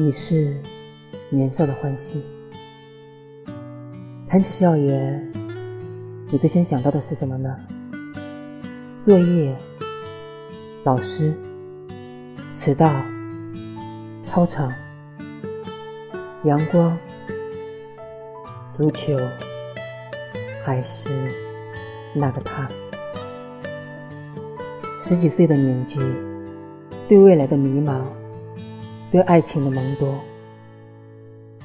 已是年少的欢喜。谈起校园，你最先想到的是什么呢？作业、老师、迟到、操场、阳光、足球，还是那个他？十几岁的年纪，对未来的迷茫，对爱情的懵懂，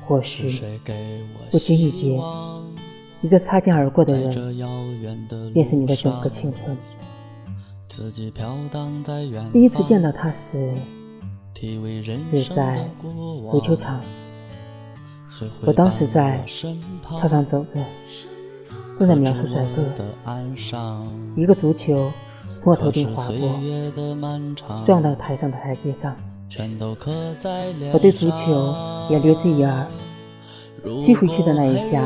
或许不经意间，一个擦肩而过的人，便是你的整个青春。第一次见到他时，是在足球场，我当时在操场走着，正在描述帅哥，一个足球。从我头顶划过，撞到台上的台阶上。我对足球也略知一二，踢回去的那一下，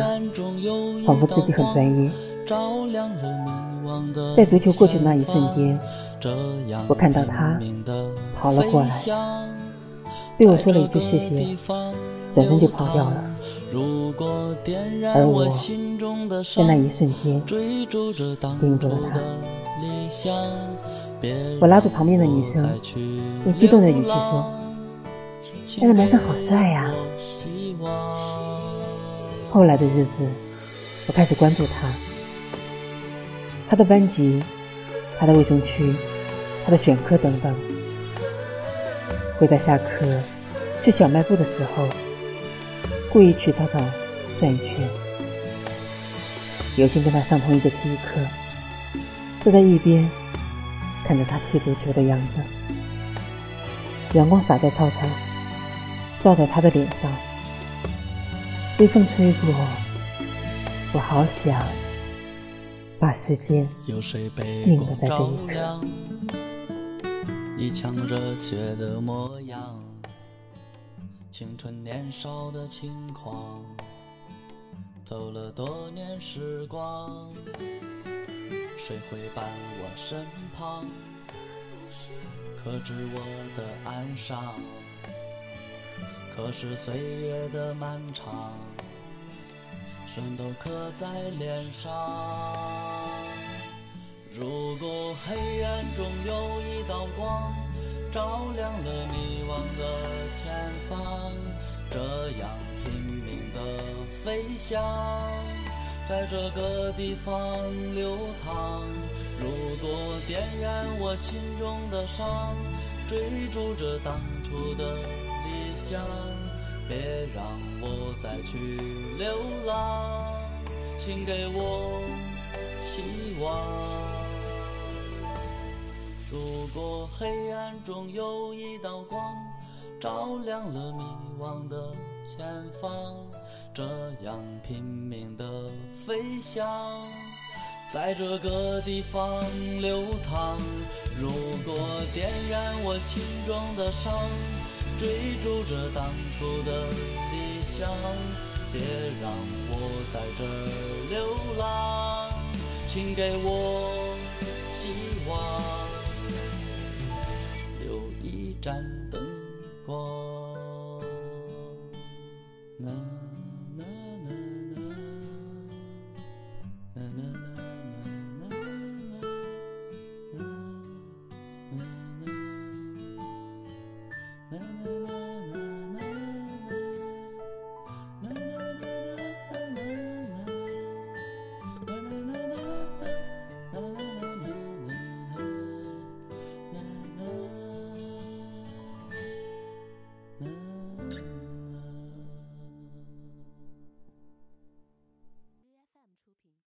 仿佛自己很专业。在足球过去的那一瞬间，我看到他跑了过来，对我说了一句谢谢，转身就跑掉了。而我在那一瞬间盯住了他。我拉住旁边的女生，用激动的语气说：“那个男生好帅呀！”后来的日子，我开始关注他，他的班级，他的卫生区，他的选科等等。会在下课去小卖部的时候，故意去操场转一圈，有幸跟他上同一个体育课。坐在一边，看着他踢足球的样子。阳光洒在操场，照在他的脸上。微风吹过，我好想把时间定格在这一刻。一腔热血的模样，青春年少的轻狂，走了多年时光。谁会伴我身旁，可知我的哀伤？可是岁月的漫长，全都刻在脸上。如果黑暗中有一道光，照亮了迷惘的前方，这样拼命的飞翔。在这个地方流淌。如果点燃我心中的伤，追逐着当初的理想，别让我再去流浪，请给我希望。如果黑暗中有一道光，照亮了迷惘的前方。这样拼命的飞翔，在这个地方流淌。如果点燃我心中的伤，追逐着当初的理想，别让我在这流浪，请给我希望，留一盏灯。